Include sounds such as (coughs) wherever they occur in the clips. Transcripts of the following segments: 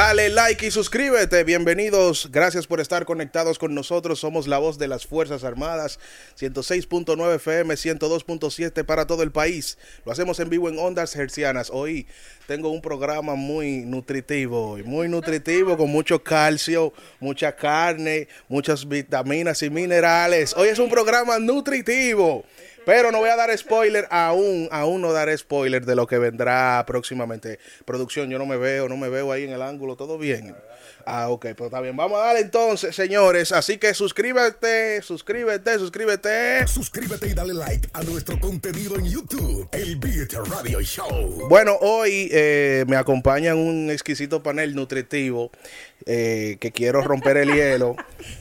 Dale like y suscríbete. Bienvenidos. Gracias por estar conectados con nosotros. Somos la voz de las Fuerzas Armadas. 106.9 FM, 102.7 para todo el país. Lo hacemos en vivo en ondas hercianas. Hoy tengo un programa muy nutritivo, muy nutritivo, con mucho calcio, mucha carne, muchas vitaminas y minerales. Hoy es un programa nutritivo. Pero no voy a dar spoiler aún, aún no daré spoiler de lo que vendrá próximamente. Producción, yo no me veo, no me veo ahí en el ángulo, todo bien. Ah, ok, pues está bien. Vamos a darle entonces, señores. Así que suscríbete, suscríbete, suscríbete. Suscríbete y dale like a nuestro contenido en YouTube, el Beat Radio Show. Bueno, hoy eh, me acompaña un exquisito panel nutritivo eh, que quiero romper el hielo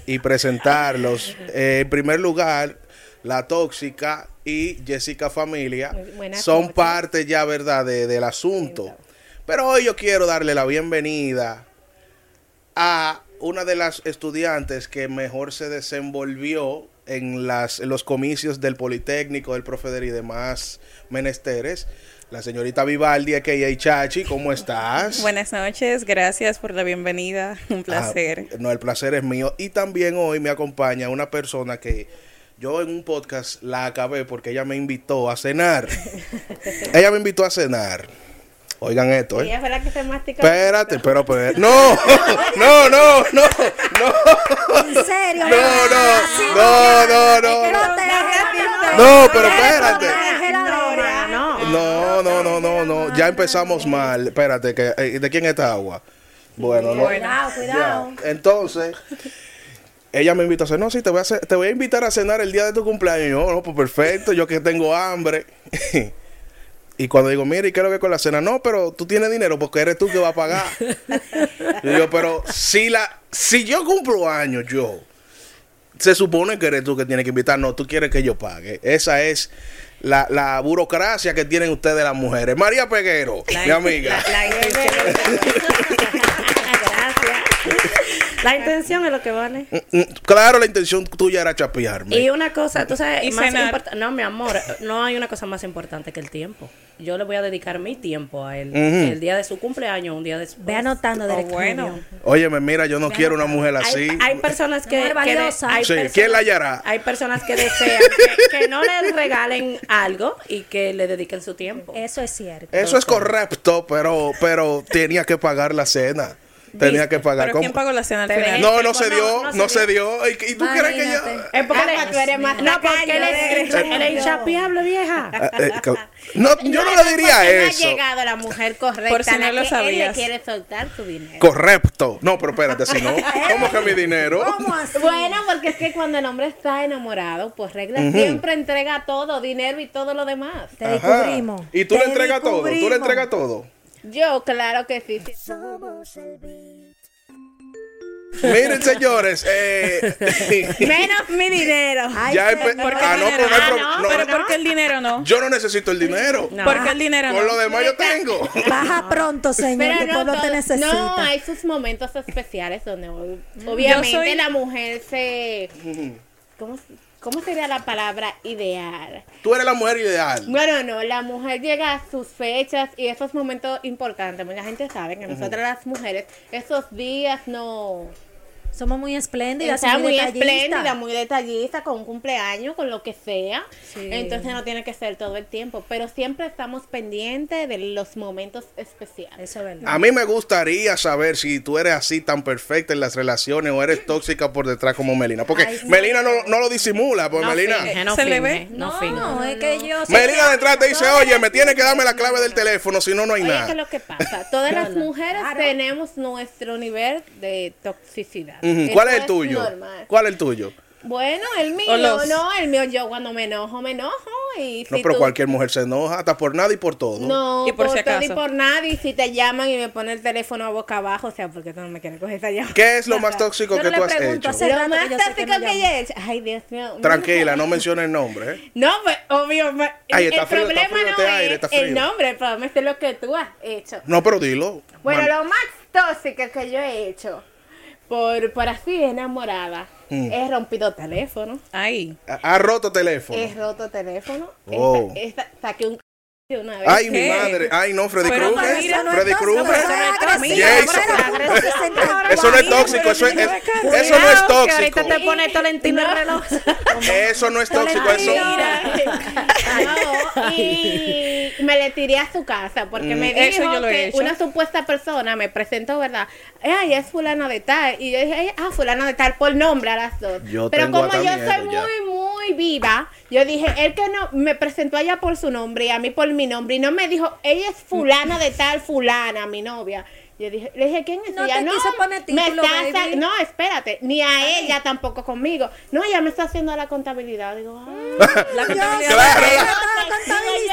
y presentarlos. Eh, en primer lugar, la Tóxica y Jessica Familia son parte ya, ¿verdad?, del asunto. Pero hoy yo quiero darle la bienvenida a una de las estudiantes que mejor se desenvolvió en, las, los comicios del Politécnico, del Profeder y demás menesteres. La señorita Vivaldi, que y Chachi, ¿cómo estás? (laughs) Buenas noches, gracias por la bienvenida, un placer. Ah, no, el placer es mío. Y también hoy me acompaña una persona que yo en un podcast la acabé porque ella me invitó a cenar. (laughs) ella me invitó a cenar. Oigan esto, ¿eh? Ella fue la que se masticó. Espérate, pero, pero, no, (laughs) no, no, no, no. ¿En serio? No, no, no, no, no. No, pero espérate. No, no, no, no, no. Ya empezamos mal. Espérate, que, eh, ¿de quién es esta agua? Bueno, no. Cuidado, cuidado. Entonces, ella me invitó a cenar, no, sí, te voy a, te voy a invitar a cenar el día de tu cumpleaños. Yo, no, pues perfecto, yo que tengo hambre. (laughs) y cuando digo, mira, ¿y qué es lo que con la cena? No, pero tú tienes dinero porque eres tú que va a pagar. (laughs) yo digo, pero si, la, si yo cumplo años, yo, se supone que eres tú que tienes que invitar. No, tú quieres que yo pague. Esa es la, la burocracia que tienen ustedes las mujeres. María Peguero, mi amiga. La (laughs) intención es lo que vale. Mm, mm, claro, la intención tuya era chapearme. Y una cosa, tú sabes, más no, mi amor, no hay una cosa más importante que el tiempo. Yo le voy a dedicar mi tiempo a él. El día de su cumpleaños, un día después. Ve anotando de oh, bueno. Óyeme, mira, yo no quiero una mujer así. Hay, personas que, que ¿Quién la hallará? Hay personas que desean (laughs) que, no le regalen algo y que le dediquen su tiempo. Eso es cierto. Eso es correcto, pero pero tenía que pagar la cena. Tenía que pagar. ¿Pero quién pagó la cena al final? No, no se dio, no, se dio. ¿Y, tú crees que yo...? Es porque ah, tú eres más No, porque él es inchapiable, vieja. Ah, (laughs) eh, no, yo no le diría eso. ha llegado la mujer correcta. Por si no lo sabías. Él le quiere soltar su dinero. Correcto. No, pero espérate, si no, (laughs) ¿cómo que mi dinero? (laughs) Bueno, porque es que cuando el hombre está enamorado, pues regla siempre entrega todo, dinero y todo lo demás. Te descubrimos. ¿Y tú le entregas todo? ¿Tú le entregas todo? Yo, claro que sí. Miren, señores. Eh, (laughs) Menos mi dinero. ya ¿Por qué ah, no, pero, no, pero ¿por qué el dinero no? Yo no necesito el dinero. No. ¿Por qué el dinero Por lo demás yo tengo. Baja pronto, señor. Pero no, pueblo te necesita. No, hay sus momentos especiales donde obviamente la mujer se... ¿Cómo se ¿Cómo sería la palabra ideal? Tú eres la mujer ideal. Bueno, no, la mujer llega a sus fechas y esos momentos importantes. Mucha gente sabe que nosotras las mujeres, esos días no somos muy espléndidas. Está muy, muy espléndida, muy detallista, con un cumpleaños, con lo que sea. Entonces no tiene que ser todo el tiempo, pero siempre estamos pendientes de los momentos especiales. Eso es verdad. A mí me gustaría saber si tú eres así tan perfecta en las relaciones o eres tóxica por detrás como Melina. Porque Melina no, no, lo disimula, porque Melina... no se le ve. No, no, es que yo... Melina detrás te dice, oye, me tiene que darme la clave del teléfono, si no, no hay nada. ¿Qué es lo que pasa? Todas las mujeres tenemos nuestro nivel de toxicidad. ¿Cuál es el tuyo? ¿Cuál es el tuyo? Bueno, el mío, no, el mío yo cuando me enojo, me enojo y No, pero cualquier mujer se enoja, hasta por nada y por todo. No, y por, por todo y por nada, y si te llaman y me ponen el teléfono a boca abajo, o sea, porque tú no me quieres coger esa llamada. ¿Qué es lo más tóxico que tú has hecho? Lo más tóxico que, yo he hecho. Ay, Dios mío. Tranquila, no menciones el nombre, ¿eh? No, pues, obvio, Ay, está el frío, problema está frío, no este aire, es está frío. el nombre, pero me sé lo que tú has hecho. No, pero dilo. Bueno, lo más tóxico que yo he hecho por, por así enamorada. Mm. He rompido teléfono. Ay. Ha roto teléfono. He roto teléfono. Oh. saqué un una vez. Ay, mi madre. Ay, no, Freddy Krueger. Freddy tóxico, Krueger. eso no es agresivo, Jason. Agresivo. (laughs) Eso no es tóxico, eso es, es- eso no es Que ahorita tóxico. te pone Tolentino el reloj. Eso no es tóxico, eso. No, y me le tiré a su casa porque me dijo Eso yo lo he que hecho. una supuesta persona me presentó, ¿verdad? Ay, es fulana de tal. Y yo dije, "Ay, ah, fulana de tal por nombre a las dos. Yo Pero tengo como yo soy muy, viva, yo dije, él que no, me presentó a ella por su nombre y a mí por mi nombre. Y no me dijo, ella es fulana de tal, fulana, mi novia. Yo dije, le dije, ¿quién es No ella? te quiso poner me está no, espérate, ni a ella tampoco conmigo. No, ella me está haciendo la contabilidad. Digo, ah. (laughs) La contabilidad. Claro.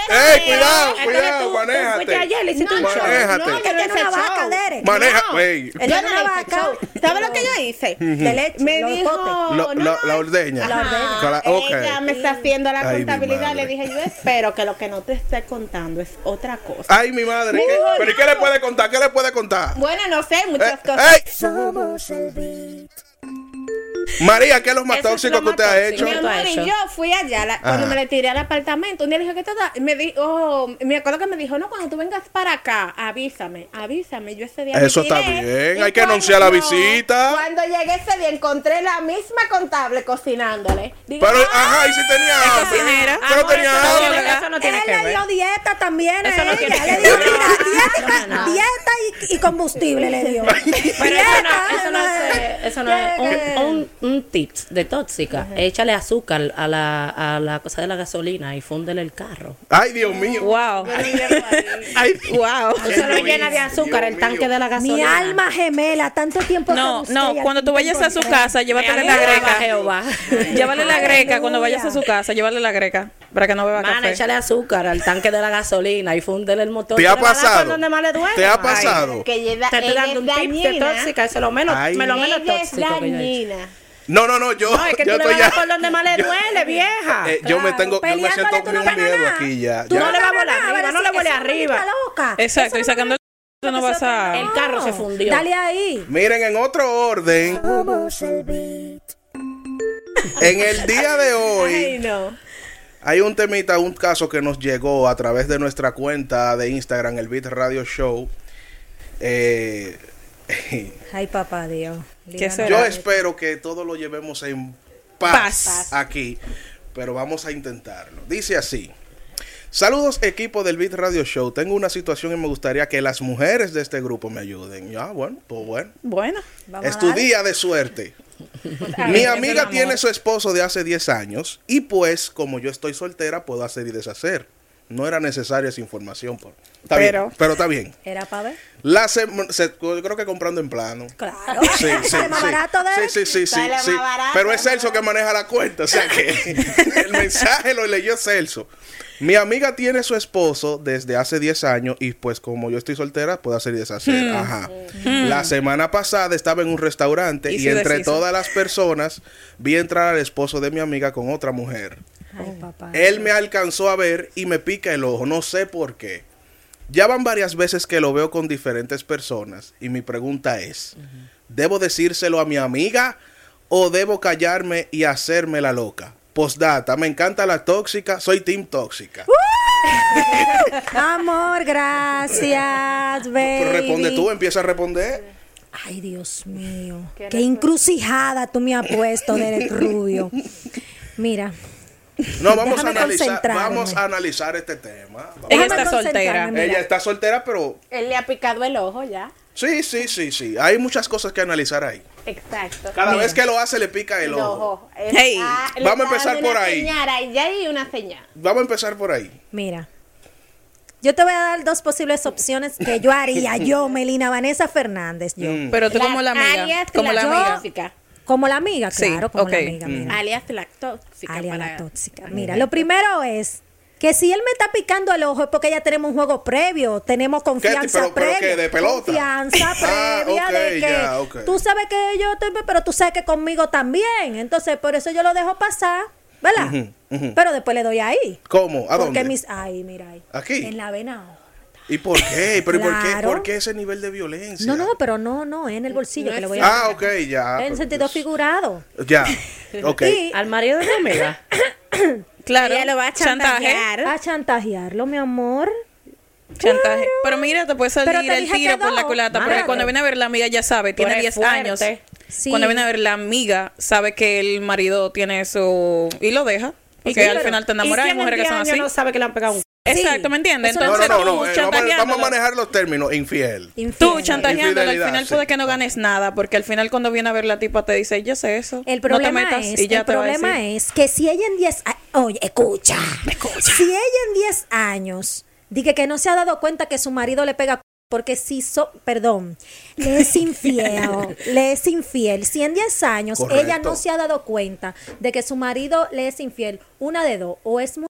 Ay, ¡Ey, cuidado, Entonces cuidado! Manéjate. ayer, le hiciste un No, show. Manéjate. No, Que no una vaca. Derek. Maneja, No. güey. Ella no no le vaca. ¿Sabes lo que yo hice? De leche, Me dijo, potes. Lo- no, lo- no, la ordeña. La ordeña. Ella me está haciendo la Ay, contabilidad. Le dije, yo espero que lo que no te esté contando es otra cosa. Ay, mi madre. ¿Pero y qué le puede contar? ¿Qué le puede contar? Bueno, no sé, Eh, muchas cosas. ¡Ey! María, ¿qué es lo más Eso tóxico lo que más usted ha hecho? Mi ¿Qué tú has amor, y yo fui allá la- cuando Ajá. me le tiré al apartamento. Un día le dije, ¿qué te da? Me dijo, oh, me acuerdo que me dijo, no, cuando tú vengas para acá, avísame, avísame. Yo ese día me Eso está tiré, bien, y hay que cuando- anunciar la visita. Cuando llegué ese día encontré la misma contable cocinándole. Digo, Pero, "Ah, ajá, y si tenía hambre. cocinera. Pero Amor, tenía eso no hambre. Eso no tiene Él que le ver. dio dieta también Eso a no ella. tiene Le dio dieta, No, no. dieta y, y combustible le dio. Pero eso no, eso no es, eso no es un, un, un tips de tóxica. Échale azúcar a la, a la cosa de la gasolina y fúndele el carro. Ay, Dios mío. Wow. yo no llego ahí". (laughs) Ay, Wow. Se lo llenas de azúcar Dios el tanque mío. de la gasolina. Mi alma gemela, tanto tiempo No, no, cuando tú vayas a su casa, llévatele la greca. Jehová. (laughs) Llévale la greca cuando vayas a su casa, llévale la greca para que no beba Mana, café. échale azúcar al tanque de la gasolina y fúndele el motor. ¿Te ha pasado? donde más le duele. ¿Te ha Ay, pasado? Que Te estoy dando un tip de tóxica. Eso es lo menos, Ay. me lo menos tóxico que No, no, no, yo. No, es que yo tú le estoy vas a ya. dar por donde más le (laughs) yo- duele, vieja. Eh, yo me tengo, yo me siento con no un miedo nada. aquí ya. Tú ya. no le vas a volar arriba, no le esa arriba. loca. Exacto, y sacando el no vas a... El carro se fundió. Dale ahí. Miren, en otro orden, en el día de (laughs) Ay, hoy no. hay un temita, un caso que nos llegó a través de nuestra cuenta de Instagram, el Beat Radio Show. Eh, (laughs) Ay, papá Dios. Yo espero que todos lo llevemos en paz, Paz. aquí, pero vamos a intentarlo. Dice así. Saludos equipo del Beat Radio Show. Tengo una situación y me gustaría que las mujeres de este grupo me ayuden. Ya, bueno, pues bueno. Bueno. Vamos es a tu darle. día de suerte. A Mi amiga tiene su esposo de hace 10 años y pues como yo estoy soltera puedo hacer y deshacer. No era necesaria esa información. Por... Está Pero- bien, pero está bien. Era para ver. La se- yo creo que comprando en plano. Claro. Sí, sí, (laughs) Sale más sí. barato de sí, sí, sí, sí, más barato, Pero es Celso que maneja la cuenta, o sea que (laughs) el mensaje lo leyó Celso. Mi amiga tiene su esposo desde hace 10 años y pues como yo estoy soltera puedo hacer y deshacer. Ajá. La semana pasada estaba en un restaurante Y entre deshizo. todas las personas vi entrar al esposo de mi amiga con otra mujer. Ay, papá. Él me alcanzó a ver y me pica el ojo, no sé por qué. Ya van varias veces que lo veo con diferentes personas y mi pregunta es, ¿debo decírselo a mi amiga o debo callarme y hacerme la loca? Postdata, me encanta la tóxica, soy team tóxica. (laughs) Amor, gracias, baby. Pero responde tú, empieza a responder. Ay, Dios mío. Qué encrucijada tú me has puesto, Derek Rubio. (laughs) Mira. No, vamos a analizar, vamos a analizar este tema. Vamos. Ella está soltera. mira. Ella está soltera, pero Él le ha picado el ojo ya. sí, sí, sí, sí. Hay muchas cosas que analizar ahí. Exacto. Cada Mira. vez que lo hace le pica el El ojo. Hey, vamos a empezar por ahí. Señal, ya hay una señal. Vamos a empezar por ahí. Mira. Yo te voy a dar dos posibles opciones que yo haría. Yo, (laughs) Melina Vanessa Fernández, yo. Mm. Pero tú como la amiga. Como la la amiga. Como la amiga, Sí, claro, como la amiga. mira. Alias la tóxica. Alias para- la tóxica. Mira, lo primero es que si él me está picando el ojo es porque ya tenemos un juego previo, tenemos confianza Pero- pero previa. qué, de pelota. Confianza (laughs) Ah, previa ok, de que tú sabes que yo estoy, pero tú sabes que conmigo también. Entonces, por eso yo lo dejo pasar, ¿verdad? Pero después le doy ahí. ¿Cómo? ¿A porque dónde? mis ahí, mira ahí. Aquí. En la vena. ¿Y por qué? ¿Pero ¿y por qué? ¿Por qué ese nivel de violencia? No, no, pero no, no, es en el bolsillo que le voy a Ah, ok, ya. En pero sentido pues- figurado. Ya, (laughs) ok. Y- Al marido de amiga. (coughs) Claro. Ella lo va a chantaje. chantajear. A chantajearlo, mi amor. Chantaje. Pero mira, te puede salir te el tiro por la culata. Porque cuando viene a ver la amiga ya sabe, tiene eres 10 fuerte. años. Sí. Cuando viene a ver la amiga, sabe que el marido tiene eso y lo deja. Porque Sí, al pero- final te ¿y enamoras si hay en el mujeres que son así. no sabe que le han pegado un Exacto, ¿me entiendes? Eso no- No, no, Entonces no, tú no, eh, vamos, vamos a manejar los términos. Infiel. Tú chantajeándolo, al final sí. puede que no ganes nada, porque al final cuando viene a ver la tipa te dice, yo sé eso, El no te problema metas es, y ya el te va a problema decir. es que si ella en 10 a- oye, escucha, si ella en 10 años dice que no se ha dado cuenta que su marido le pega porque si so, perdón, le es infiel, (laughs) le es infiel. Si en 10 años Correcto. ella no se ha dado cuenta de que su marido le es infiel, una de dos, o es muy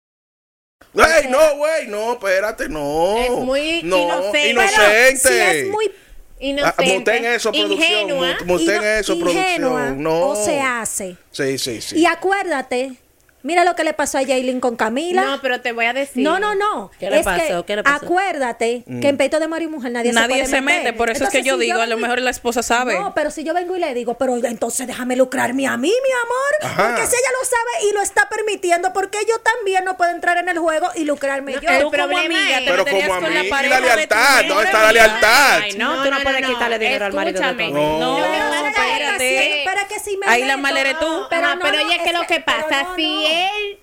¡Ey, no, güey! No, espérate, no. Es muy no, inocente. Inocente. si es muy Inocente. Ah, muten eso, producción. ingenua. mut- Muten eso, ingenua, producción. No. o se hace. Sí, sí, sí. Y acuérdate, mira lo que le pasó a Jaylin con Camila. No, pero te voy a decir. No, no, no. ¿Qué le Es pasó? que ¿Qué le pasó? Acuérdate que en peito de marido y mujer nadie, Nadie se, puede se meter. mete, por eso es que yo si digo, a lo mejor la esposa sabe. No, pero si yo vengo y le digo, pero entonces déjame lucrarme a mí, mi amor. Ajá. Porque si ella lo sabe y lo está permitiendo, porque yo también no puedo entrar en el juego y lucrarme yo. el como problema amiga es- te Pero como con la amiga, y pareja la tu lealtad, ¿dónde está la lealtad? Ay, no, tú no, puedes quitarle dinero al marido de. No. Que No, espérate. es que- Para que si me Ahí la meto- mal eres tú. Pero Ajá, no, pero no, oye, ¿qué es lo que pasa? no, si no. Él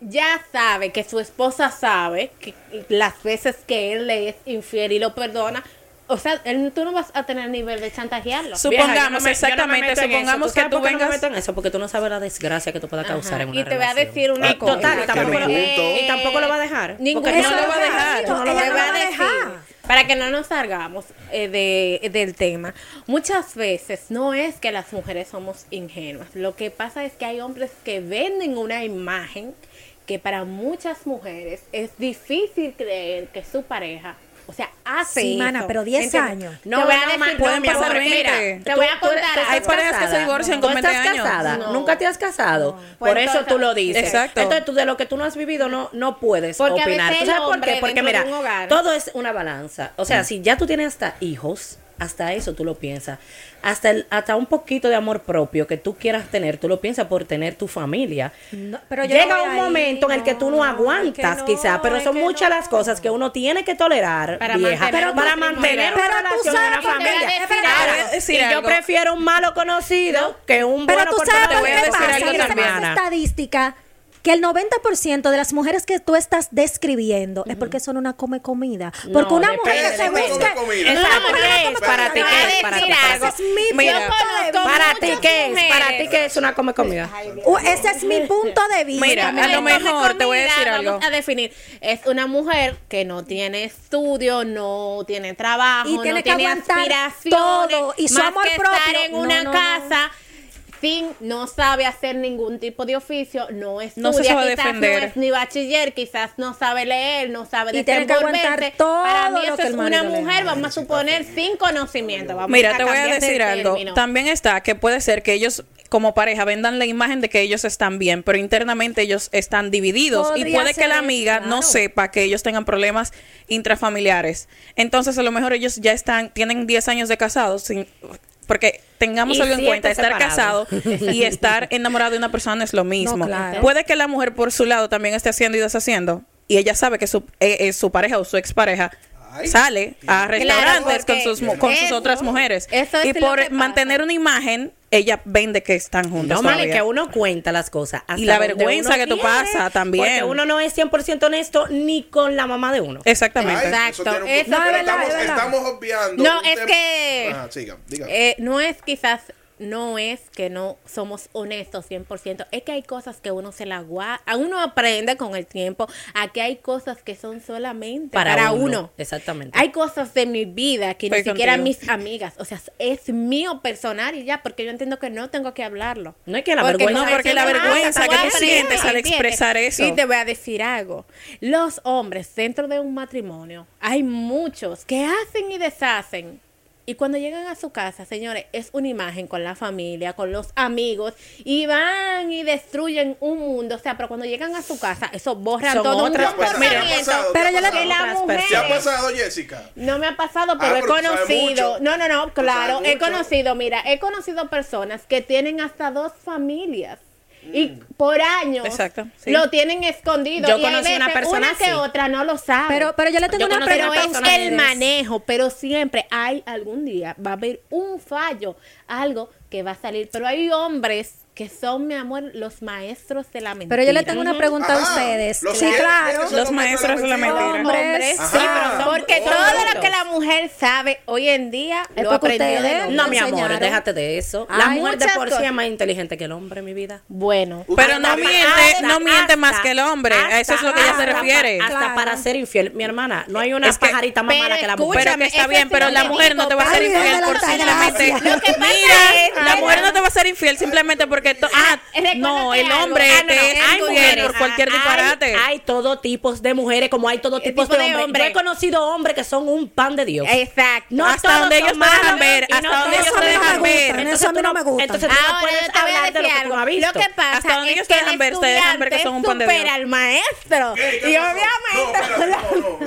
ya sabe que su esposa sabe que las veces que él le es infiel y lo perdona, o sea, él, tú no vas a tener nivel de chantajearlo. Vieja, Supongamos, yo no me- yo no me exactamente, supongamos que tú qué no me vengas- meto en eso porque tú no sabes la desgracia que tú puedas causar en una y te voy a decir una Ah, cosa. Total, y tampoco, lo, y tampoco lo va a dejar. Ninguno porque no lo va a dejar. No lo va a dejar. Para que no nos salgamos eh, de, del tema, muchas veces no es que las mujeres somos ingenuas. Lo que pasa es que hay hombres que venden una imagen que para muchas mujeres es difícil creer que su pareja, o sea, hace Sí, eso. mana, pero 10 ¿Entiendes? años. No, voy a decir, no, mi amor, mira, 20. te voy a contar. Hay parejas que se divorcian ¿Tú con 20 estás años. ¿Nunca te has casado? Por eso tú lo dices. Exacto. Entonces tú de lo que tú no has vivido no, no puedes opinar. ¿Tú sabes por qué? Porque mira, todo es una balanza. O sea, si ya tú tienes hasta hijos, hasta eso tú lo piensas. Hasta, el, hasta un poquito de amor propio que tú quieras tener, tú lo piensas por tener tu familia. No, pero Llega un ahí, momento en el que tú no aguantas, es que no, quizá, pero son muchas las cosas que uno tiene que tolerar, Para vieja, mantener un para mantener una Pero tú relación y sabes una familia. y yo prefiero un malo conocido que un Pero bueno tú por sabes por voy qué a decir pasa. estadística que el 90% de las mujeres que tú estás describiendo es porque son una come comida. Porque No, una depende, mujer que se busca... Una mujer ¿qué que es? Para ti, comida. ¿qué es? Para ti, Mira. Para ti, ¿qué es? Para ti, ¿qué es una come comida? Uh, ese es mi punto de vista. Mira, mi a lo mejor te voy a decir algo. A definir. Es una mujer que no tiene estudio, no tiene trabajo, Y tiene no que tiene aguantar aspiraciones. todo, y su amor que propio. estar en No, una no, no. casa no sabe hacer ningún tipo de oficio, no estudia, No se sabe quizás defender. no es ni bachiller, quizás no sabe leer, no sabe Y tiene que aguantar todo Para mí eso es una mujer, vamos a suponer, sin conocimiento. Vamos Mira, te voy a decir algo. término. También está que puede ser que ellos como pareja vendan la imagen de que ellos están bien, pero internamente ellos están divididos y puede que la amiga no sepa que ellos tengan problemas intrafamiliares. Entonces, a lo mejor ellos ya están tienen 10 años de casados sin porque tengamos Y algo en cuenta, estar casado (laughs) y estar enamorado de una persona no es lo mismo. claro. Puede que la mujer por su lado también esté haciendo y deshaciendo y ella sabe que su, eh, eh, su pareja o su expareja Ay. sale a restaurantes con sus, mu- con sus eso- otras mujeres eso es y por mantener una imagen ella vende que están juntas No, todavía. que uno cuenta las cosas. hasta Y la vergüenza que tú pasas también. Porque uno no es 100% honesto ni con la mamá de uno. exactamente eso Exacto. tiene un Eso punto, es verdad, estamos, es verdad. estamos obviando. No, es tema- que- Ajá, siga, diga. Eh, no es quizás, no es que no somos honestos 100%, es que hay cosas que uno se la guarda, uno aprende con el tiempo, a que hay cosas que son solamente para, Para uno. uno, exactamente. Hay cosas de mi vida que Estoy ni siquiera contigo. mis amigas, o sea, es mío personal y ya, porque yo entiendo que no tengo que hablarlo. No es que la Porque vergüenza- No, porque la que vergüenza que a tú sientes al expresar eso. Y te voy a decir algo. Los hombres dentro de un matrimonio, hay muchos que hacen y deshacen. Y cuando llegan a su casa, señores, es una imagen con la familia, con los amigos, y van y destruyen un mundo. O sea, pero cuando llegan a su casa, eso borran Son todo un otras. ¿Te Pero yo le- que la mujer- ¿Te ha pasado, Jessica? No me ha pasado, Ah, pero he tú sabes conocido. No, no, no, claro. He conocido, mira, he conocido personas que tienen hasta dos familias. Y por años Exacto, sí. lo tienen escondido. Yo y hay conocí una veces persona una que así. otra no lo sabe. Pero, pero yo le tengo Yo una Pero pregunta a es el manejo, pero siempre hay algún día, va a haber un fallo, algo que va a salir. Pero hay hombres que son, mi amor, los maestros de la mentira. Pero yo le tengo una pregunta a ustedes. Los Sí, claro. ¿quiénes son Los maestros de la mentira. Hombres. Sí, pero Son- porque todo lo que la mujer sabe hoy en día Es lo aprendió de No, mi amor, déjate de eso. La mujer de por sí es más inteligente que el hombre, mi vida. Bueno, Pero no miente, hasta- más hasta- que el hombre. A eso es lo que ella se hasta- refiere. Hasta Claro. para ser infiel. Mi hermana, no hay una Es que- pajarita más mala que la mujer. Pero que está bien, pero la mujer no te va a ser infiel por simplemente. Mira, la mujer no te va a ser infiel simplemente porque. to- Ah, recuérdate no, el hombre Ah, te es infiel por cualquier Hay- disparate. Hay, todo tipos de mujeres como hay todo tipos tipo de, hombres. hombre. Yo he conocido hombres que son un pan de Dios. exacto. No Hasta todos donde ellos te malos dejan ver, hasta donde ellos te dejan ver. Entonces Eso a mí no me gusta. Entonces tú no puedes te hablar de lo que tú has visto. Lo que pasa Hasta donde ellos te dejan ver, ustedes dejan ver que son un pan de estudiante Dios. supera al maestro. ¿Qué? ¿Qué Y pasó? obviamente No, espérate, no, no, (laughs)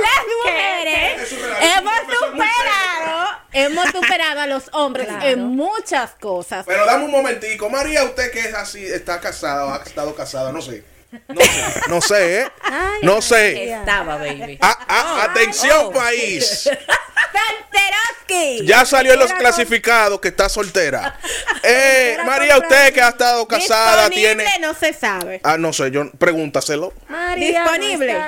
las mujeres hemos superado, hemos superado a los hombres Claro. en muchas cosas. Pero dame un momentico. María, usted que es así, está casada o ha estado casada, no sé. No sé, no sé, ¿eh? Ay, No sé. Estaba, baby. Ah, ah, atención, país. (laughs) Santeroski. Ya salió en los clasificados que está soltera. (laughs) Eh, María, usted que ha estado casada, Disponible tiene. no se sabe. Ah, no sé, yo pregúntaselo. María, Disponible. no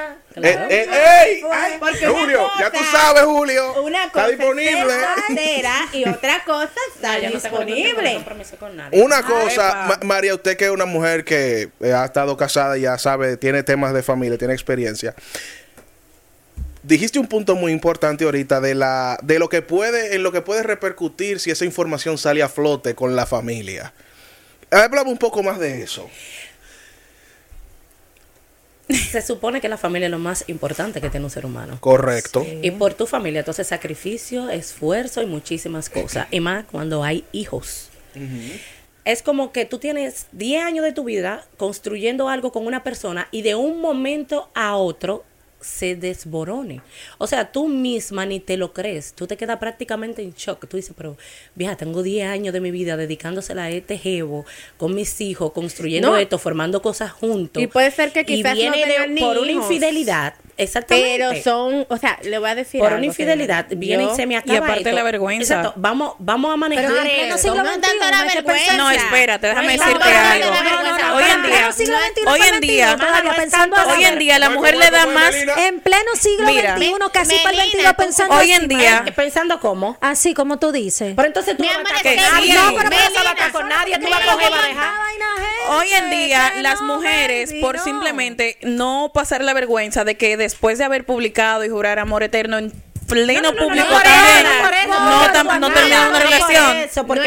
está. Eh, eh, ey, Ay, Julio, ya tú sabes, Julio. Una cosa Está disponible. y (laughs) otra cosa está no tengo ningún disponible. compromiso con nadie. Una cosa, María, usted que es una mujer que eh, ha estado casada, y ya sabe, tiene temas de familia, tiene experiencia. Dijiste un punto muy importante ahorita de la de lo que puede en lo que puede repercutir si esa información sale a flote con la familia. Háblame un poco más de eso. Se supone que la familia es lo más importante que tiene un ser humano. Correcto. Y por tu familia, entonces sacrificio, esfuerzo y muchísimas cosas. Y más cuando hay hijos. Es como que tú tienes 10 años de tu vida construyendo algo con una persona y de un momento a otro se desborone. O sea, tú misma ni te lo crees. Tú te quedas prácticamente en shock. Tú dices, pero vieja, tengo 10 años de mi vida dedicándosela a este jevo, con mis hijos, construyendo No. esto, formando cosas juntos. Y puede ser que Y quizás no viene de- por una infidelidad. Exactamente. Pero son, o sea, le voy a decir por algo, una infidelidad señora. viene Yo- y se me acaba aparte esto. la vergüenza. Exacto. Vamos, vamos a manejar Pero en pleno eso. siglo no XXI, espérate, déjame No, decirte algo. no, no, no, no, Hoy en día, hoy en día, hoy en día la ¿Cómo mujer le da más? En pleno siglo. XXI, casi para el Melina, 22 tú- pensando Hoy en día- Pensando cómo. Así como tú dices. Pero entonces tú no vas a con nadie. sí. No, pero tú no vas a con nadie. Tú vas coger. Hoy en día las mujeres por simplemente no pasar la vergüenza de que después de haber publicado y jurar amor eterno en pleno No, no, no, no, público también no, no no, terminan una relación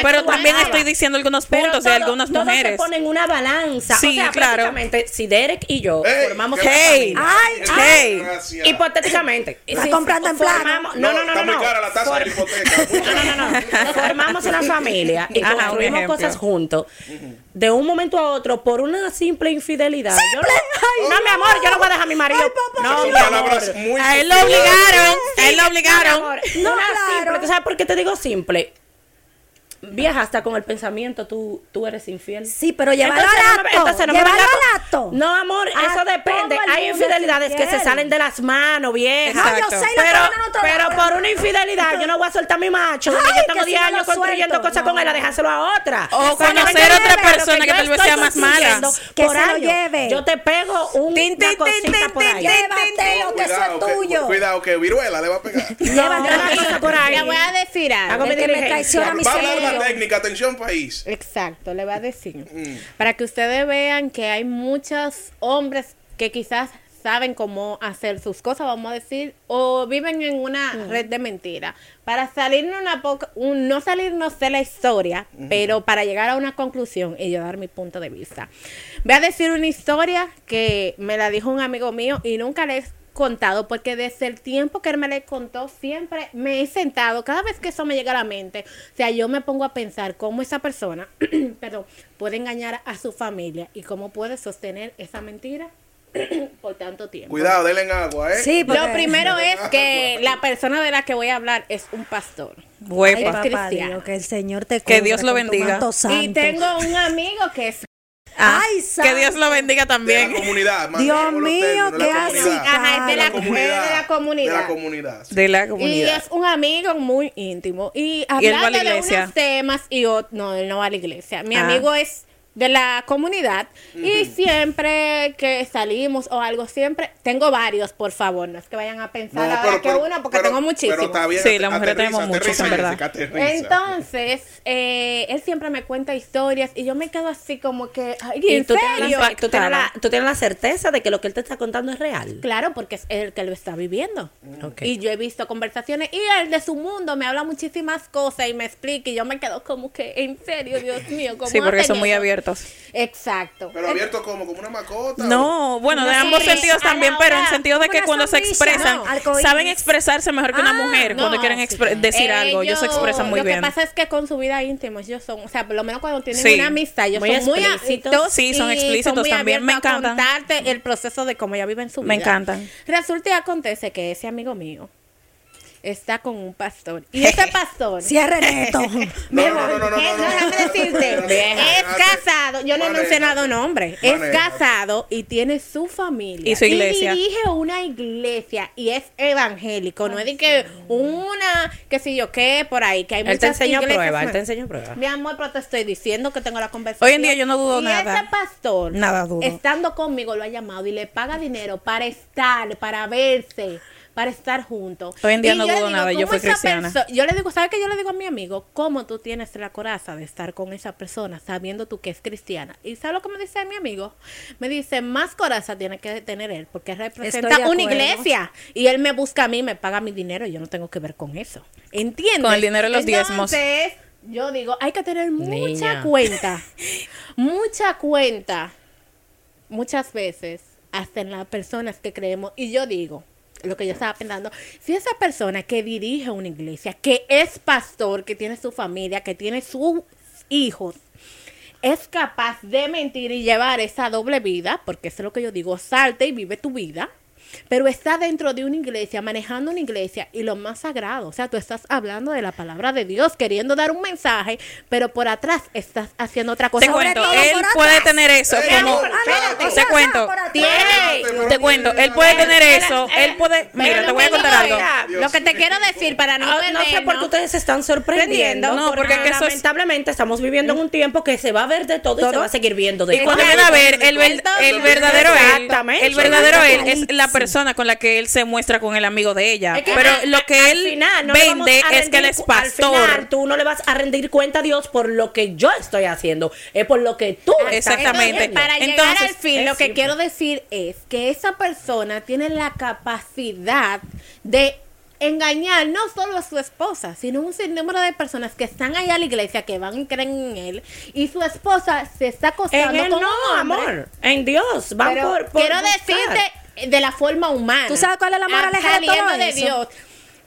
pero también estoy diciendo algunos puntos de algunas todo mujeres se pone en una balanza. Sí, o sea, claro. prácticamente, si Derek y yo formamos ¿qué una Hey, hey, hipotéticamente, Está comprando en plano. formamos- No, no, no, no. muy cara la tasa de la hipoteca. mucho. No, no, no, no. Formamos una familia y construimos cosas juntos. De un momento a otro, por una simple infidelidad. Yo no, no, mi amor, yo no voy a dejar a mi marido. no, mi palabras amor. muy a él lo obligaron a él lo Mi obligaron No, claro. simple. ¿Tú sabes por qué te digo simple? Vieja, hasta con el pensamiento tú, tú eres infiel. Sí, pero llevarlo al acto. entonces no llevarlo al acto. No, amor, A eso depende. Hay infidelidades es que se salen de las manos, vieja. No, yo sé, la Pero, no te pero por una infidelidad yo no voy a soltar a mi macho. Porque Ay, yo tengo si 10 no años construyendo suelto. cosas con él a dejárselo a otra. O conocer otra a lo persona que tal vez sea más mala. Que por se lo lleve. Yo te pego un, Tin, tin, tin, por ahí. que eso Cuidado, es que, tuyo. cuidado, que viruela le va a pegar. (laughs) No, una cosa por ahí. Le voy a decir algo. Hago mi diligencia. Va técnica, atención país. Exacto, le voy a decir. Mm. Para que ustedes vean que hay muchos hombres que quizás saben cómo hacer sus cosas, vamos a decir, o viven en una red de mentiras. Para salirnos una poca, un- no salirnos de la historia, pero para llegar a una conclusión y yo dar mi punto de vista. Voy a decir una historia que me la dijo un amigo mío y nunca le he contado porque desde el tiempo que él me le contó siempre me he sentado cada vez que eso me llega a la mente o sea yo me pongo a pensar cómo esa persona (clears throat) perdón puede engañar a su familia y cómo puede sostener esa mentira (clears throat) por tanto tiempo. Cuidado, denle en agua, ¿eh? Sí, porque... Lo primero es que la persona de la que voy a hablar es un pastor. Ay, papá cristiano. Dios, que el Señor te Que Dios lo bendiga. Y tengo un amigo que es Ah, Ay, que Dios lo bendiga De también. la comunidad. Dios mío, qué así. Ajá, es de la, comunidad. de la comunidad. De la comunidad. De la Y es un amigo muy íntimo. Y él va a la hablando de unos temas y ot- no, él no va a la iglesia. Mi Ah. amigo es de la comunidad y siempre que salimos o algo, siempre tengo varios, por favor, no es que vayan a pensar No, ahora pero- que pero- uno, porque pero- tengo muchísimos. Pero está bien. Sí, las mujeres tenemos muchos, en verdad. Entonces, eh, él siempre me cuenta historias y yo me quedo así como que, ay, Y ¿en tú tienes, serio? la, tú, tienes la, tú tienes la certeza de que lo que él te está contando es real. Claro, porque es el que lo está viviendo. Ok. Y yo he visto conversaciones y él de su mundo me habla muchísimas cosas y me explica y yo me quedo como que, en serio, Dios mío, ¿cómo Sí, porque son muy eso? Abiertos. Exacto. Pero abierto como, como una mascota. No, bueno, de Sí, ambos sentidos también, hora, pero en sentido de que cuando se expresan, saben expresarse mejor que una Ah, mujer cuando quieren sí, decir algo. Ellos se expresan muy lo bien. que pasa es que con su vida íntima ellos son, o sea, por lo menos cuando tienen Sí. una amistad, ellos Muy son muy explícitos. abiertos Sí, son y explícitos muy también, me abiertos a encantan. contarte el proceso de cómo ella vive en su vida. Me encantan. Resulta y acontece que ese amigo mío está con un pastor y (laughs) ese pastor Cierre neto. (laughs) Mi No, no, no, no, (laughs) es casado, yo no he mencionado nombre, es casado y tiene su familia. Y su iglesia. dirige una iglesia y es evangélico, no es de que una, qué sé yo qué, por ahí, que hay Él te muchas enseñó iglesias prueba, él te enseñó prueba. Mi amor, pero te estoy diciendo que tengo la conversación. Hoy en día yo no dudo y nada. ese pastor, Nada dudo. estando conmigo, lo ha llamado y le paga dinero para estar, para verse, para estar juntos. Hoy en día Y no dudo nada, yo ¿cómo fui cristiana. Yo le digo, ¿sabes qué yo le digo a mi amigo? ¿Cómo tú tienes la coraza de estar con esa persona sabiendo tú que es cristiana? ¿Y sabes lo que me dice mi amigo? Me dice, más coraza tiene que tener él porque representa una iglesia y él me busca a mí, me paga mi dinero y yo no tengo que ver con eso. ¿Entiendes? Con el dinero de los diezmos. Entonces, yo digo, hay que tener mucha Niña. cuenta, (laughs) mucha cuenta, muchas veces, hasta en las personas que creemos. Y yo digo, lo que yo estaba pensando, si esa persona que dirige una iglesia, que es pastor, que tiene su familia, que tiene sus hijos, es capaz de mentir y llevar esa doble vida, porque eso es lo que yo digo, salte y vive tu vida, pero está dentro de una iglesia, manejando una iglesia y lo más sagrado, o sea, tú estás hablando de la palabra de Dios, queriendo dar un mensaje, pero por atrás estás haciendo otra cosa. Te cuento, todo él puede tener eso como... Te cuento, te cuento, él puede tener eso, él puede... Mira, te voy a contar algo. Lo que te quiero decir para no Ah, no sé por qué ustedes se están sorprendiendo. No, porque lamentablemente estamos viviendo en un tiempo que se va a ver de todo, y se va a seguir viendo de Y cuando todo. viene a ver, el, verdadero él, exactamente. el verdadero él es la persona con la que él se muestra con el amigo de ella. Es que Pero lo que él final no vende es que él es Al pastor. final tú no le vas a rendir cuenta a Dios por lo que yo estoy haciendo, es por lo que tú estás Exactamente. haciendo. para Entonces, llegar al fin, lo que simple. quiero decir es que esa persona tiene la capacidad de engañar no solo a su esposa, sino un sinnúmero de personas que están allá a la iglesia, que van y creen en él, y su esposa se está En acostando él con no, un hombre. amor. En Dios. Van Pero por, por quiero buscar. decirte de la forma humana. ¿Tú sabes cuál es la moraleja de todo saliendo de eso? Dios.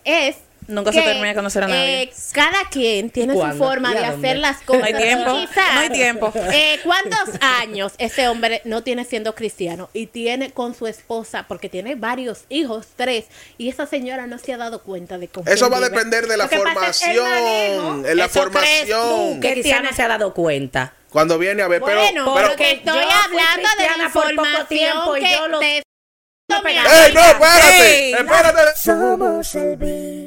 Es Nunca se termina de conocer a nadie. eh, cada quien tiene su forma ¿Y de hacer las cosas. No hay tiempo, quizás, no hay tiempo. eh, ¿Cuántos años ese hombre no tiene siendo cristiano y tiene con su esposa, porque tiene varios hijos, tres, y esa señora no se ha dado cuenta de cómo. Eso va a depender de la que formación. En la Eso formación. que que quizá tiene- no se ha dado cuenta. Cuando viene a ver, pero. Bueno, pero porque estoy yo fui hablando de la información tiempo y que yo lo- te- ¡Ey, no, espérate! ¡Espérate! Somos el beat.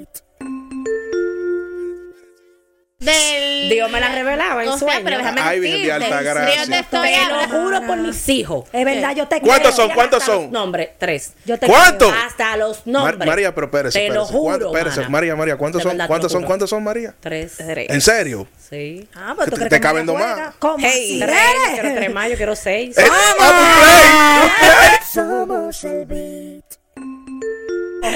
Del Dios me la revelaba en O sea, sueño. pero déjame Ay, decirte, yo te estoy Te lo juro por mis hijos. Es verdad, yo te ¿Cuántos creo. son? ¿Cuántos Hasta son? nombres, tres. Yo te ¿Cuántos? creo. Hasta los Mar- nombres. María, pero espérese, Te lo espérese. ¿Cuánto- juro, espérese. María, María, ¿cuántos son? ¿Cuántos son? ¿Cuántos son, María? Tres. ¿En serio? Sí. Ah, pues tú Te- crees te que caben dos más. ¿Cómo Hey. Tres. Yo quiero tres (laughs) más, yo quiero seis. Eh, ah, un play, Somos el beat.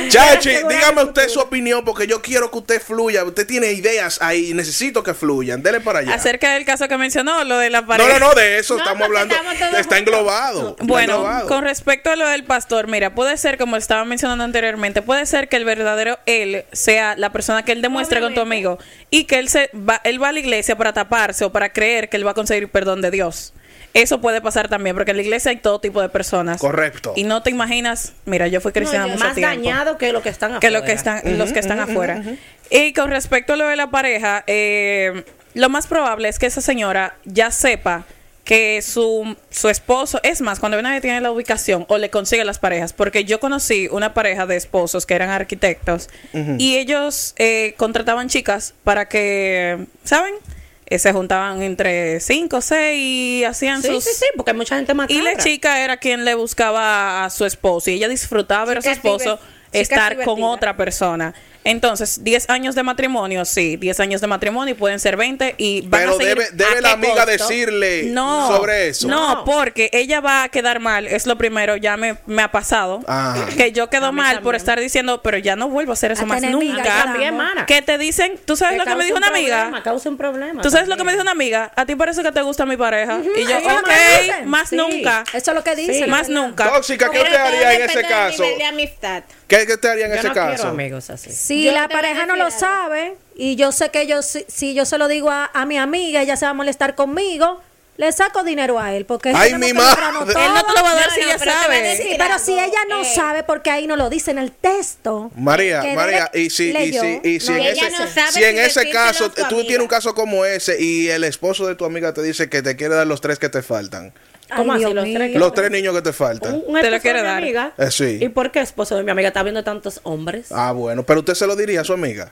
Chachi, dígame usted su opinión porque yo quiero que usted fluya. Usted tiene ideas ahí y necesito que fluyan. Dele para allá. Acerca del caso que mencionó, lo de la pareja. No, no, no, de eso No, estamos hablando. estamos Está englobado. está Bueno, englobado. con respecto a lo del pastor, mira, puede ser, como estaba mencionando anteriormente, puede ser que el verdadero él sea la persona que él demuestre con tu amigo y que él se va, él va a la iglesia para taparse o para creer que él va a conseguir perdón de Dios. Eso puede pasar también, porque en la iglesia hay todo tipo de personas. Correcto. Y no te imaginas, mira, yo fui cristiana mucho Más tiempo. dañado que lo que están afuera. que lo que están, los que están afuera. Y con respecto a lo de la pareja, eh, lo más probable es que esa señora ya sepa que su, su esposo, es más, cuando nadie tiene la ubicación o le consigue las parejas, porque yo conocí una pareja de esposos que eran arquitectos y ellos eh, contrataban chicas para que, ¿saben? Eh, se juntaban entre cinco o seis y hacían Sí, sus... sí, sí, porque hay mucha gente más Y la chica era quien le buscaba a su esposo y ella disfrutaba ver a su esposo estar con otra persona. Entonces, 10 años de matrimonio, sí, 10 años de matrimonio y pueden ser 20 y van Pero a seguir... debe, debe ¿A la amiga costo? decirle no, sobre eso. No, porque ella va a quedar mal, es lo primero, ya me, me ha pasado. Ajá. Que yo quedo mal por estar diciendo, pero ya no vuelvo a hacer eso A más nunca. Que te dicen, ¿tú sabes Que lo que me dijo un una amiga? problema, Causa un problema. ¿Tú sabes lo que me dijo una amiga? ¿A ti parece que te gusta mi pareja? Y yo, ok, más Sí. nunca. Eso es lo que dicen. Más nunca. Tóxica, ¿qué todo haría en ese caso? ¿Qué, qué usted haría en ese caso? amigos así. Si Yo la pareja no lo sabe y yo sé que yo si, si yo se lo digo a, a mi amiga, ella se va a molestar conmigo, le saco dinero a él porque Ay, mi madre. Él no te lo va a dar No, si no, ya pero te va a sabe. Sí, pero algo, si ella no eh, sabe, porque ahí no lo dice en el texto. María, María, y si, y si, y si no en ese, Ella si en si ese caso, tú amiga. tienes un caso como ese y el esposo de tu amiga te dice que te quiere dar los tres que te faltan, ¿Cómo Ay, así? Los tres los tres niños que te faltan. Un, un Te lo mi dar. amiga. Eh, sí. ¿Y por qué esposo de mi amiga está viendo tantos hombres? Ah, bueno, pero usted se lo diría a su amiga.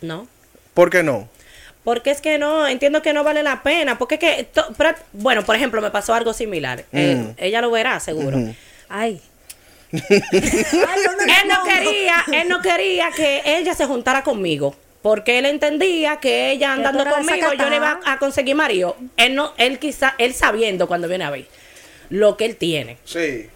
No. ¿Por qué no? Porque es que no, entiendo que no vale la pena. Porque es que, to- bueno, por ejemplo, me pasó algo similar. Eh, Mm. ella lo verá, seguro. Ay. (laughs) Él no quería, él no quería que ella se juntara conmigo. Porque él entendía que ella andando conmigo yo no iba a conseguir marido. Él no, él quizá, él sabiendo cuando viene a ver lo que él tiene. Sí.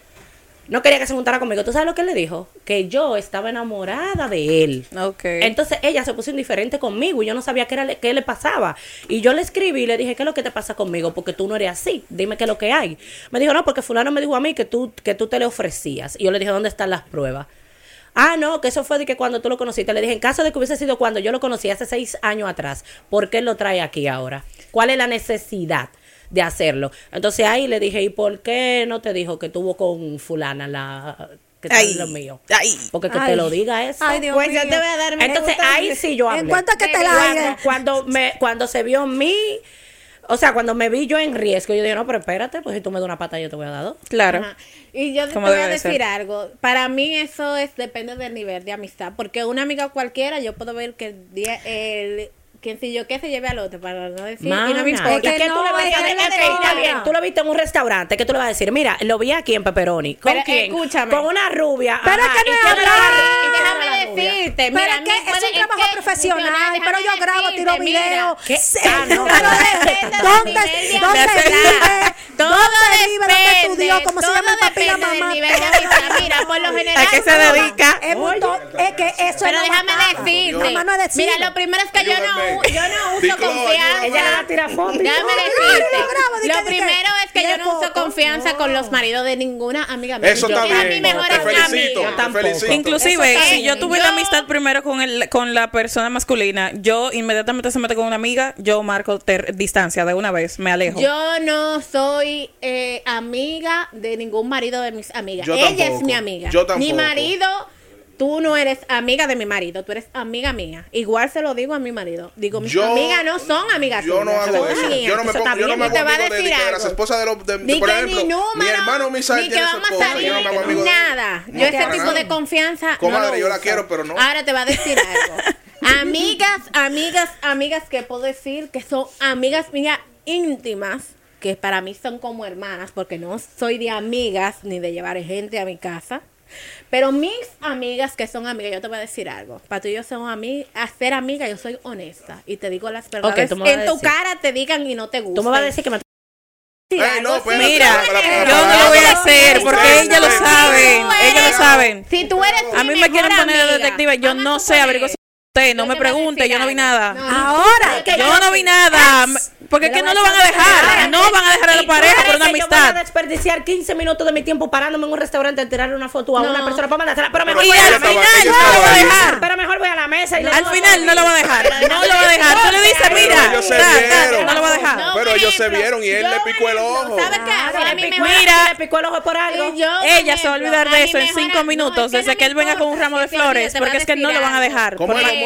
No quería que se juntara conmigo. ¿Tú sabes lo que él le dijo? Que yo estaba enamorada de él. Ok. Entonces ella se puso indiferente conmigo y yo no sabía qué, era, qué le pasaba. Y yo le escribí y le dije, ¿qué es lo que te pasa conmigo? Porque tú no eres así. Dime qué es lo que hay. Me dijo, no, porque fulano me dijo a mí que tú, que tú te le ofrecías. Y yo le dije, ¿dónde están las pruebas? Ah, no, que eso fue de que cuando tú lo conociste. Le dije, en caso de que hubiese sido cuando yo lo conocí hace seis años atrás, ¿por qué lo trae aquí ahora? ¿Cuál es la necesidad de hacerlo? Entonces ahí le dije, ¿y por qué no te dijo que tuvo con fulana la que Ay, lo mío? ay. Porque que Ay. te lo diga eso. Ay, Dios Pues mío. yo te voy a dar mi Entonces ahí sí yo hablé. En cuanto a que te la cuando, cuando me cuando se vio mí, o sea, cuando me vi yo en riesgo, yo dije, no, pero espérate, pues si tú me das una pata yo te voy a dar dos. Claro. Ajá. Y yo te voy a decir ser. algo. Para mí eso es depende del nivel de amistad. Porque una amiga cualquiera, yo puedo ver que el día, el, quien si yo qué se lleve al otro, para no decir. y no Mana, me importa. Es que ¿y qué no, tú le vas a que decir? no Ok, le está bien, tú lo viste en un restaurante, ¿qué tú le vas a decir? Mira, lo vi aquí en Pepperoni. ¿Con Pero, quién? escúchame. Con una rubia. Pero ajá, que no ¿y es quién era la- decirte, Pero mira, es que es un trabajo profesional, pero yo grabo, tiro decirte, mira, video. Pero Depende de- del ¿Dónde, nivel de dónde amistad. vive? Todo. ¿Cómo se todo llama el papi y la del mamá? nivel de amistad. (laughs) Mira, por lo general. ¿A qué se dedica? Es, muy to- es que eso Pero no déjame decirte. Es. Mira, lo primero es que yo no, yo no uso confianza. Ella le va a tirar fotos. Déjame decirte. Lo primero es que yo no uso confianza con los maridos de ninguna amiga mía. Eso a mi mejor amiga. Inclusive, si yo tuve la amistad primero con el, con la persona masculina, yo inmediatamente se mete con una amiga, yo marco ter- distancia de una vez, me alejo. Yo no soy eh, amiga de ningún marido de mis amigas. Yo Ella tampoco. es mi amiga. Yo tampoco. Mi marido, tú no eres amiga de mi marido, tú eres amiga mía. Igual se lo digo a mi marido. Digo, mis Yo- amigas no son amigas Yo no tuyas, hago eso. mías. Yo no me Eso pongo, yo no me te va a de, decir de que las esposas de los. De, de- Ni por que ejemplo, ni número, mi hermano Misael ni que vamos a esposa. salir, Yo no me hago de nada. No, Yo ese tipo nada. de confianza no Comadre, lo yo la quiero, pero no. Ahora te va a decir (laughs) algo. amigas, amigas, amigas que puedo decir que son amigas mías íntimas, que para mí son como hermanas, porque no soy de amigas ni de llevar gente a mi casa. Pero mis amigas que son amigas, yo te voy a decir algo. Para tú y yo somos amigas, a ser amiga, yo soy honesta. Y te digo las verdades. en tu cara te digan y no te gusta. Tú me vas a decir que me Ey, no, Mira, yo no lo voy a hacer porque ellas lo saben, ellas lo saben. Si tú eres A mi mí me quieren poner de detective, yo no sé, averigüe usted, no me pregunte, yo no vi nada. No. Ahora. que Yo no vi nada, porque es que no lo van a dejar, no van a dejar a la ¿Y pareja por una que Yo voy a amistad. desperdiciar 15 minutos de mi tiempo parándome en un restaurante a tirarle una foto a No. una persona para mandársela. Pero mejor Pero voy Y a al la final no lo va a dejar. Pero mejor voy a la mesa y le Al final no lo va a dejar, no lo va a dejar. Tú le dices, Pero mira, ellos se ta, ta, vieron. no lo va a dejar. Pero ellos se vieron y él le picó el ojo. ¿Sabes qué? Mira, le picó- el ojo por algo. Y Ella se va a olvidar de eso en mejor cinco am- minutos, no, desde que él venga con un ramo de flores, porque es que no lo van a dejar. ¿Cómo es?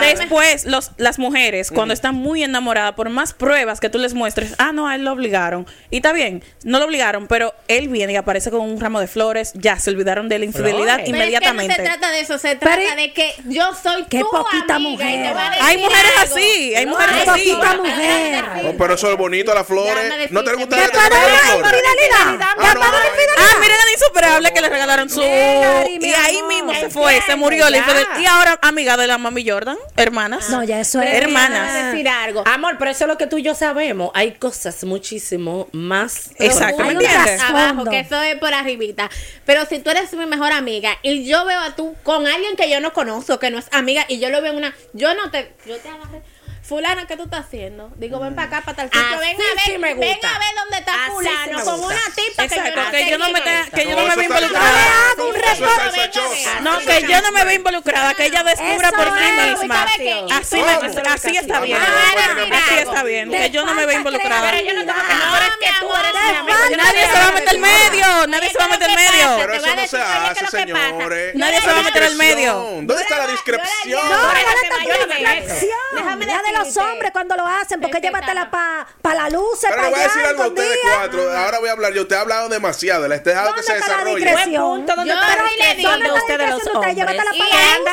Después, los, las mujeres, cuando están muy enamoradas, por más pruebas que tú les muestres, ah, no, a él lo obligaron. Y está bien, no lo obligaron, pero él viene y aparece con un ramo de flores, ya se olvidaron de la infidelidad Flores. Pero inmediatamente. Es que no se trata de eso, se trata Pero- de que yo soy Qué tu poquita amiga y te mujer. va a decir Hay mujeres algo. así, hay No, mujeres así. poquita mujer. decirte. Oh, pero eso es bonito, las flores. ¿No te gusta ¿qué para la flores? infidelidad? Ah, ¿Qué no, para la no, infidelidad? Ah, miren al insuperable que le regalaron su. Y ahí mismo se fue, se murió la infidelidad. Y ahora amiga de la mami Jordan, hermanas. No, ya eso es. Hermanas. decir algo. Amor, pero eso es lo que tú y yo sabemos. Hay cosas muchísimo más. Exacto, abajo, que eso es por arribita. Pero si tú eres mi mejor amiga y yo veo a tú con alguien que yo no conozco, que no es amiga, y yo lo veo en una. Yo no te. Yo te agarré. Fulana, ¿qué tú estás haciendo? Digo, ven para acá, para tal sitio. Ven a ver, sí me ven a ver dónde está Así sí fulano me con una tipa Exacto, que yo no, que yo no me que yo No, no me está- involucrada. un reporte. chosa. No, que yo no me vea involucrada, que ella descubra Eso por es, sí misma. Así, ¿Cómo? me- así está bien. Así está bien, que yo no me vea falta involucrada. Pero yo no tengo que No, no, es mi que tú amor, eres no Nadie se va a meter medio, nadie se va a meter al medio. Pero eso no se decir, oye, ¿qué hace, señores. Nadie se va a meter al medio. ¿Dónde está la discreción? No, no discreción. Déjame La de los hombres cuando lo hacen, porque llévatela para la luz, para le voy a allá, decir algo a ustedes escondida. cuatro. Ahora voy a hablar yo. Usted ha hablado demasiado. Les he dejado que ¿Dónde se está la desarrolle. ¿dónde está la ¿dónde está ustedes la los hombres? Llévatela para luz.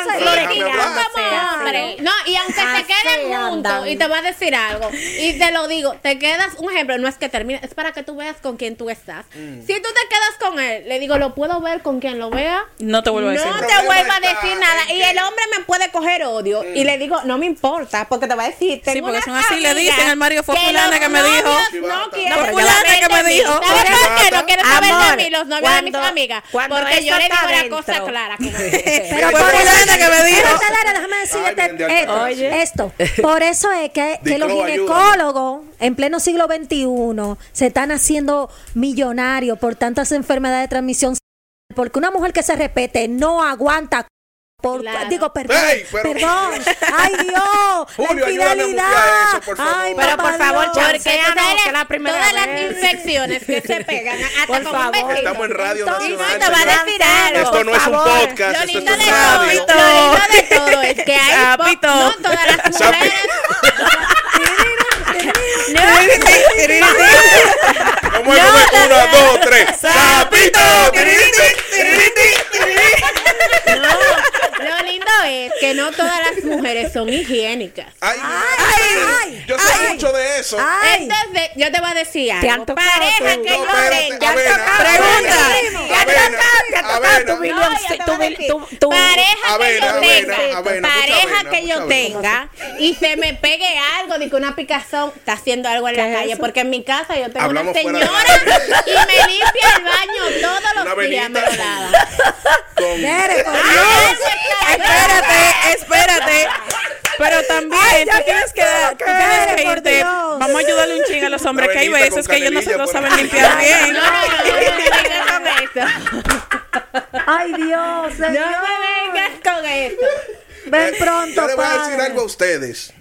No, y aunque se queden juntos, y te voy a decir algo, y te lo digo, te quedas, un ejemplo, no es que termine, es para que tú veas con quién tú estás. Mm. Si tú te quedas con él, le digo, lo puedo ver con quien lo vea. No te vuelvo a decir. No te vuelva a decir nada. Y el hombre me puede coger odio. Y le digo, no me importa, porque te va a decir. Sí, tengo porque unas son así, le dicen al marido, fue que fulana los que me dijo. No fulana que me de mí. dijo. ¿Sabes por qué Chivata. no quieren saber de mí los novios de mis amigas? Porque yo le digo la cosa clara. (laughs) Pero Fue fulana que me dijo. Déjame decirte esto. Por eso es que, los ginecólogos en pleno siglo XXI se están haciendo millonarios por tantas enfermedades de transmisión porque una mujer que se respete no aguanta por Claro. digo perdón pero- perdón (laughs) ay Dios Julio, la infidelidad eso, por favor. ay Pero, por favor, Porque que no, la las, primera todas las vez. infecciones que se pegan, hasta Por con favor. Estamos en Radio Entonces, Nacional, no te va. Esto no es un podcast, Lo esto lindo, es de todo, lo lindo de todo es que hay Sapito. no todas las mujeres ¿Cómo es? ¿Cómo es? Una, dos, tres. ¡Sapito! Es que no todas las mujeres son higiénicas. Ay, ay, yo sé mucho de eso. ay Entonces, yo te voy a decir Te han algo. tocado Pareja tú. que No, yo tenga. Avena, Pregunta. Te bil- decir. tu- pareja que yo tenga, pareja que yo tenga y se me pegue algo de que una picazón está haciendo algo en la ¿Qué es calle, porque en mi casa yo tengo una señora y me limpia el baño todos los días, me lo lava. Con- Ay, Espérate, espérate. Pero también tú tienes que, tú tienes que por irte. Vamos a ayudarle un ching a los hombres, que hay veces que ellos no se lo saben limpiar bien. No, no, no, esto. ay Dios No me vengas con esto. ven Eh, pronto Yo le voy a decir algo a ustedes.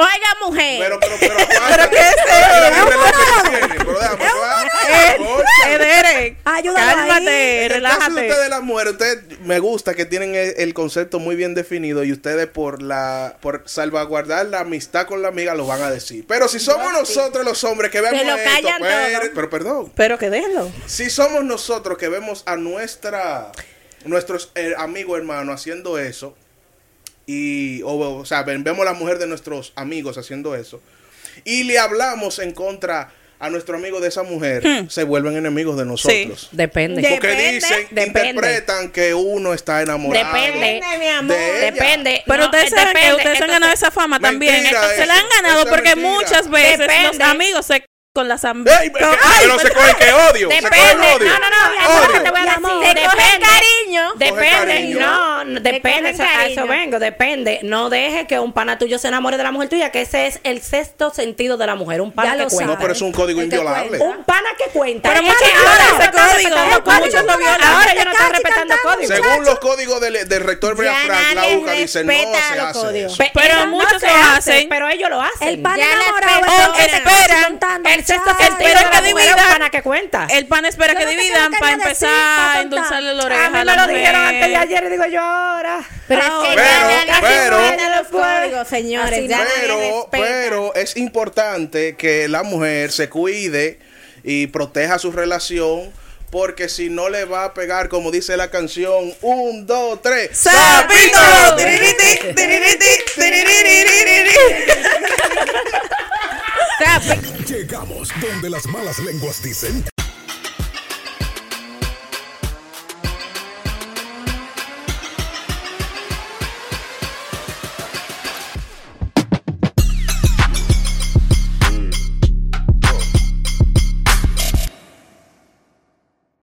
Oiga, mujer. Pero, pero, pero, (laughs) ¿Pero qué es Pero eso? pero Eh, ahí. cálmate, En el caso de relájate. ustedes las mujeres, ustedes me gusta que tienen el, el concepto muy bien definido y ustedes por la por salvaguardar la amistad con la amiga lo van a decir. Pero si somos nosotros los hombres que vemos lo esto, callan pero, todo. pero perdón, Pero que déjenlo. si somos nosotros que vemos a nuestra nuestros eh, amigos hermanos haciendo eso y o, o sea, vemos a la mujer de nuestros amigos haciendo eso y le hablamos en contra a nuestro amigo de esa mujer, se vuelven enemigos de nosotros. Depende. De- Porque Depende, dicen, depende. interpretan que uno está enamorado. Depende. Depende, mi amor. de ella. Depende. Pero No, ustedes saben que ustedes se han Entonces, ganado esa fama también. Entonces, se la han ganado porque mentira. muchas veces Depende. los amigos se con las amigas. Ey, pero, pero se cogen que odio. Se cogen Depende. odio. No, no, no. Odio. Te voy a decir. Se Depende. cariño. Depende, cariño. no, no, depende, a eso vengo, depende. No deje que un pana tuyo se enamore de la mujer tuya, que ese es el sexto sentido de la mujer, un pana Ya que cuenta. No, pero es un código inviolable. Un pana que cuenta. Pero muchos violan ahora ese no están código, respetando muchos lo violan. Ahora yo no estoy respetando códigos. Según los códigos del, rector Brea Frank, la UCA dice no respeta se los hace Pero muchos se lo hace, hacen. Pero ellos lo hacen. El enamorado. Es el que Espera que dividan. pana que cuenta. El pan espera que dividan para empezar a endulzarle la A oreja mí a me la lo dijeron antes de ayer y digo yo ahora. Pero es que Pero- ya los códigos, señores. Pero, pero es importante que la mujer se cuide y proteja su relación. Porque si no le va a pegar, como dice la canción, un, dos, tres. ¡Sapito! (laughs) Llegamos donde las malas lenguas dicen